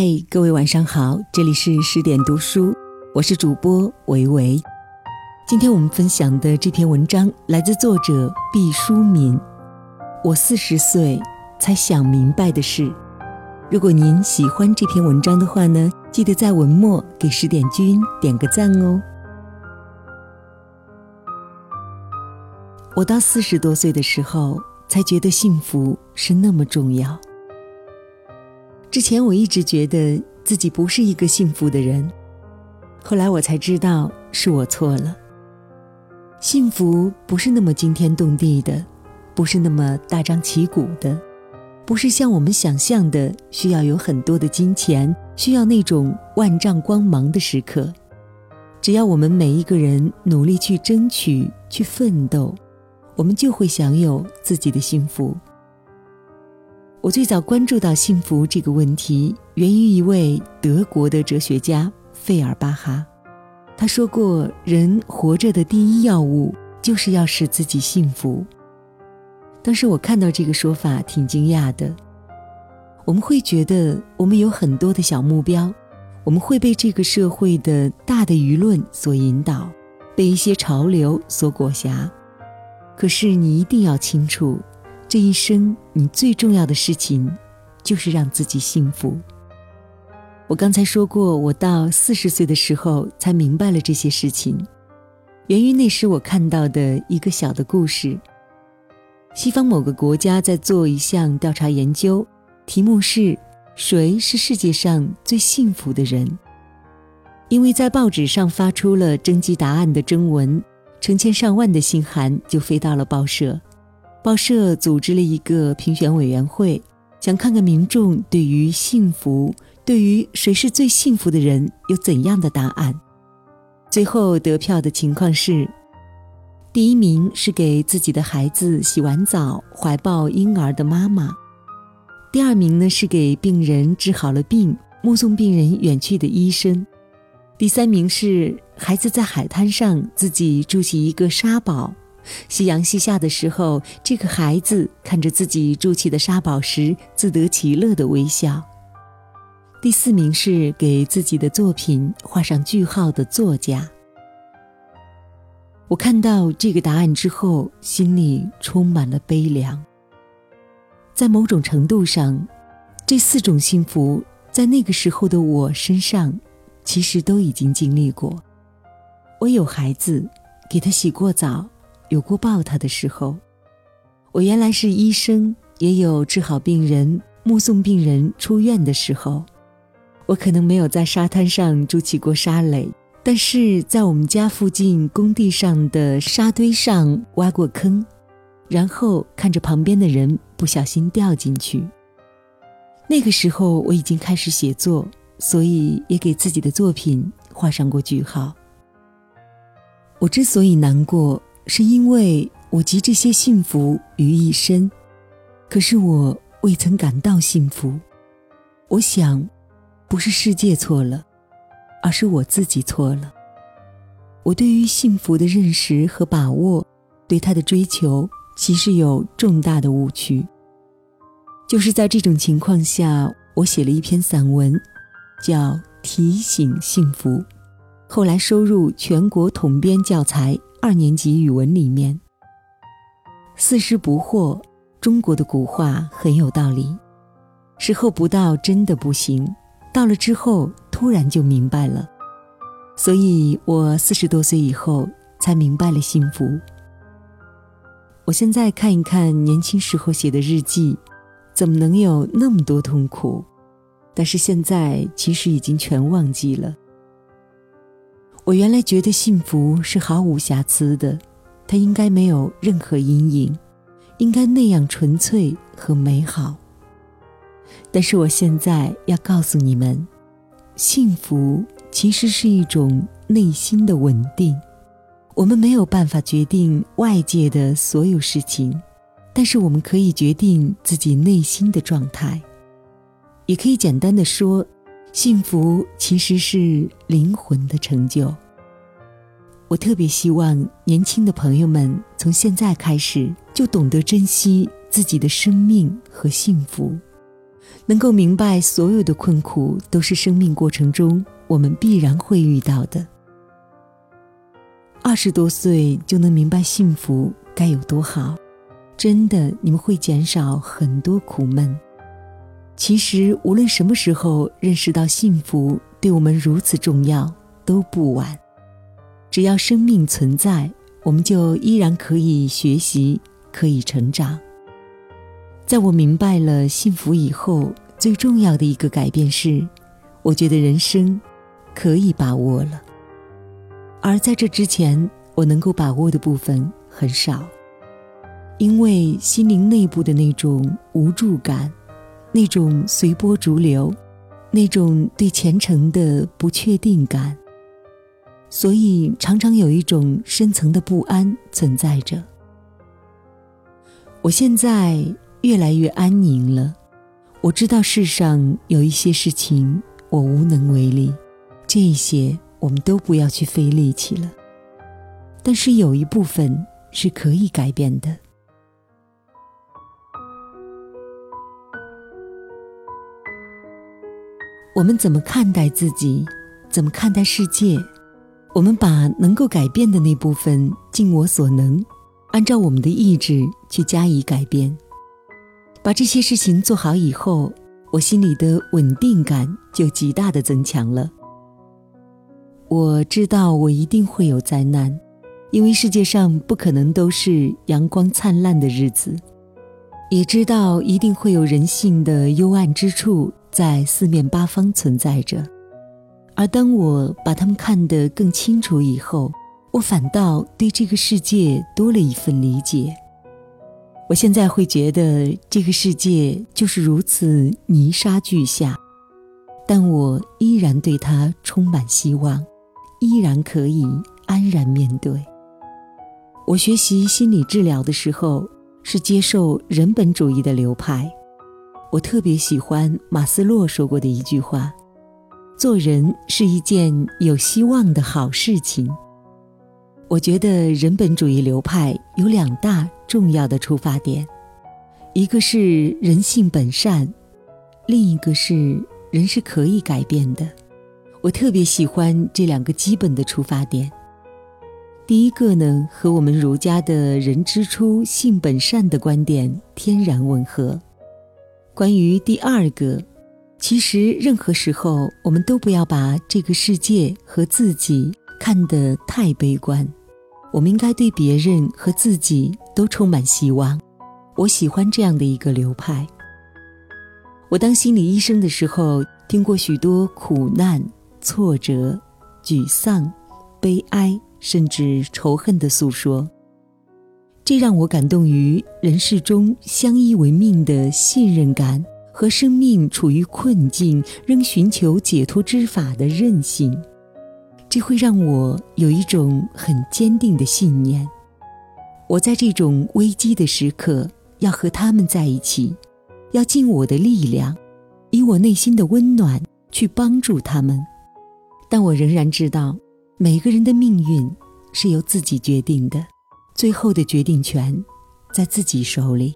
嗨，各位晚上好，这里是十点读书，我是主播维维。今天我们分享的这篇文章来自作者毕淑敏。我四十岁才想明白的事。如果您喜欢这篇文章的话呢，记得在文末给十点君点个赞哦。我到四十多岁的时候，才觉得幸福是那么重要。之前我一直觉得自己不是一个幸福的人，后来我才知道是我错了。幸福不是那么惊天动地的，不是那么大张旗鼓的，不是像我们想象的需要有很多的金钱，需要那种万丈光芒的时刻。只要我们每一个人努力去争取、去奋斗，我们就会享有自己的幸福。我最早关注到幸福这个问题，源于一位德国的哲学家费尔巴哈。他说过：“人活着的第一要务，就是要使自己幸福。”当时我看到这个说法，挺惊讶的。我们会觉得我们有很多的小目标，我们会被这个社会的大的舆论所引导，被一些潮流所裹挟。可是你一定要清楚。这一生，你最重要的事情，就是让自己幸福。我刚才说过，我到四十岁的时候才明白了这些事情，源于那时我看到的一个小的故事。西方某个国家在做一项调查研究，题目是“谁是世界上最幸福的人”。因为在报纸上发出了征集答案的征文，成千上万的信函就飞到了报社。报社组织了一个评选委员会，想看看民众对于幸福、对于谁是最幸福的人有怎样的答案。最后得票的情况是：第一名是给自己的孩子洗完澡、怀抱婴儿的妈妈；第二名呢是给病人治好了病、目送病人远去的医生；第三名是孩子在海滩上自己筑起一个沙堡。夕阳西下的时候，这个孩子看着自己筑起的沙堡时，自得其乐的微笑。第四名是给自己的作品画上句号的作家。我看到这个答案之后，心里充满了悲凉。在某种程度上，这四种幸福在那个时候的我身上，其实都已经经历过。我有孩子，给他洗过澡。有过抱他的时候，我原来是医生，也有治好病人、目送病人出院的时候。我可能没有在沙滩上筑起过沙垒，但是在我们家附近工地上的沙堆上挖过坑，然后看着旁边的人不小心掉进去。那个时候我已经开始写作，所以也给自己的作品画上过句号。我之所以难过。是因为我集这些幸福于一身，可是我未曾感到幸福。我想，不是世界错了，而是我自己错了。我对于幸福的认识和把握，对他的追求，其实有重大的误区。就是在这种情况下，我写了一篇散文，叫《提醒幸福》，后来收入全国统编教材。二年级语文里面，“四十不惑”，中国的古话很有道理。时候不到，真的不行；到了之后，突然就明白了。所以我四十多岁以后才明白了幸福。我现在看一看年轻时候写的日记，怎么能有那么多痛苦？但是现在其实已经全忘记了。我原来觉得幸福是毫无瑕疵的，它应该没有任何阴影，应该那样纯粹和美好。但是我现在要告诉你们，幸福其实是一种内心的稳定。我们没有办法决定外界的所有事情，但是我们可以决定自己内心的状态。也可以简单的说。幸福其实是灵魂的成就。我特别希望年轻的朋友们从现在开始就懂得珍惜自己的生命和幸福，能够明白所有的困苦都是生命过程中我们必然会遇到的。二十多岁就能明白幸福该有多好，真的，你们会减少很多苦闷。其实，无论什么时候认识到幸福对我们如此重要，都不晚。只要生命存在，我们就依然可以学习，可以成长。在我明白了幸福以后，最重要的一个改变是，我觉得人生可以把握了。而在这之前，我能够把握的部分很少，因为心灵内部的那种无助感。那种随波逐流，那种对前程的不确定感，所以常常有一种深层的不安存在着。我现在越来越安宁了，我知道世上有一些事情我无能为力，这些我们都不要去费力气了。但是有一部分是可以改变的。我们怎么看待自己，怎么看待世界？我们把能够改变的那部分尽我所能，按照我们的意志去加以改变。把这些事情做好以后，我心里的稳定感就极大的增强了。我知道我一定会有灾难，因为世界上不可能都是阳光灿烂的日子，也知道一定会有人性的幽暗之处。在四面八方存在着，而当我把它们看得更清楚以后，我反倒对这个世界多了一份理解。我现在会觉得这个世界就是如此泥沙俱下，但我依然对它充满希望，依然可以安然面对。我学习心理治疗的时候，是接受人本主义的流派。我特别喜欢马斯洛说过的一句话：“做人是一件有希望的好事情。”我觉得人本主义流派有两大重要的出发点，一个是人性本善，另一个是人是可以改变的。我特别喜欢这两个基本的出发点。第一个呢，和我们儒家的人之初性本善的观点天然吻合。关于第二个，其实任何时候我们都不要把这个世界和自己看得太悲观，我们应该对别人和自己都充满希望。我喜欢这样的一个流派。我当心理医生的时候，听过许多苦难、挫折、沮丧、悲哀，甚至仇恨的诉说。这让我感动于人世中相依为命的信任感和生命处于困境仍寻求解脱之法的韧性，这会让我有一种很坚定的信念：我在这种危机的时刻要和他们在一起，要尽我的力量，以我内心的温暖去帮助他们。但我仍然知道，每个人的命运是由自己决定的。最后的决定权在自己手里，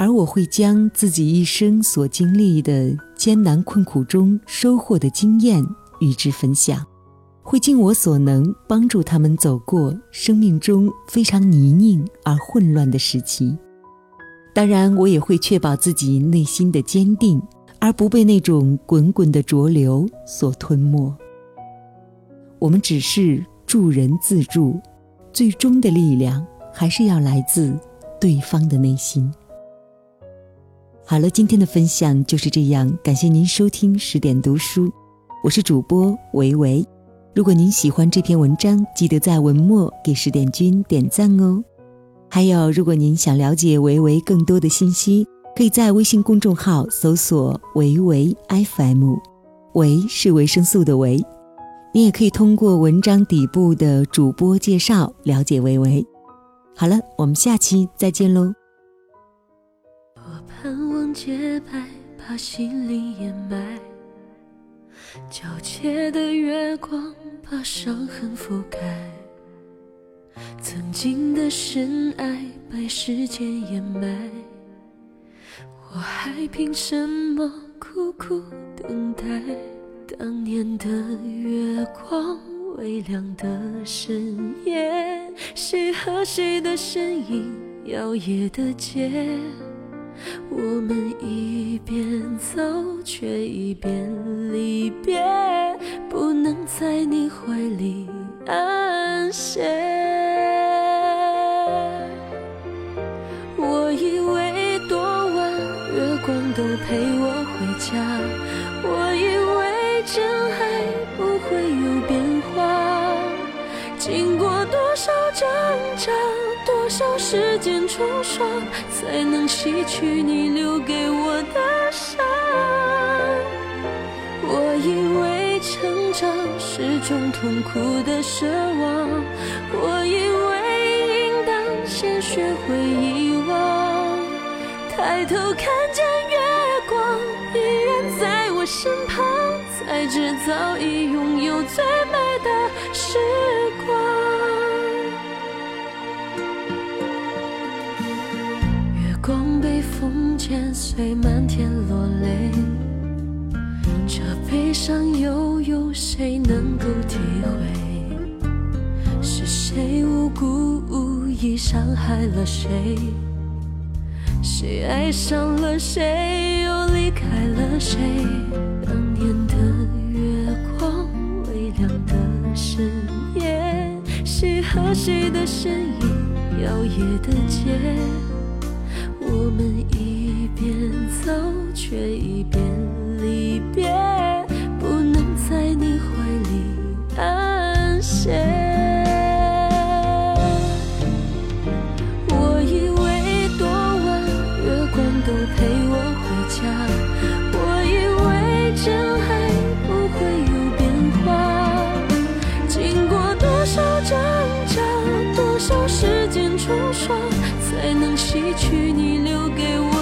而我会将自己一生所经历的艰难困苦中收获的经验与之分享，会尽我所能帮助他们走过生命中非常泥泞而混乱的时期。当然，我也会确保自己内心的坚定，而不被那种滚滚的浊流所吞没。我们只是助人自助。最终的力量还是要来自对方的内心。好了，今天的分享就是这样，感谢您收听十点读书，我是主播维维。如果您喜欢这篇文章，记得在文末给十点君点赞哦。还有，如果您想了解维维更多的信息，可以在微信公众号搜索“维维 FM”，维是维生素的维。你也可以通过文章底部的主播介绍了解维维。好了，我们下期再见喽。洁白，把心灵掩埋，皎洁的月光把伤痕覆盖，曾经的深爱被时间掩埋。我还凭什么苦苦等待？当年的月光，微亮的深夜，谁和谁的身影摇曳的街？我们一边走，却一边离别，不能在你怀里安歇。我以为多晚月光都陪我回家，我以为真爱不会有变化，经过多少挣扎。多少时间冲刷，才能洗去你留给我的伤？我以为成长是种痛苦的奢望，我以为应当先学会遗忘。抬头看见月光依然在我身旁，才知早已拥有最美的时千岁满，天落泪。这悲伤又有谁能够体会？是谁无故无意伤害了谁？谁爱上了谁，又离开了谁？当年的月光，微亮的深夜，谁和谁的身影，摇曳的街。我们一边走，却一边离别，不能在你怀里安歇。我以为多晚月光都陪我回家，我以为真爱不会有变化。经过多少挣扎，多少时间冲刷，才能洗去你。留给我。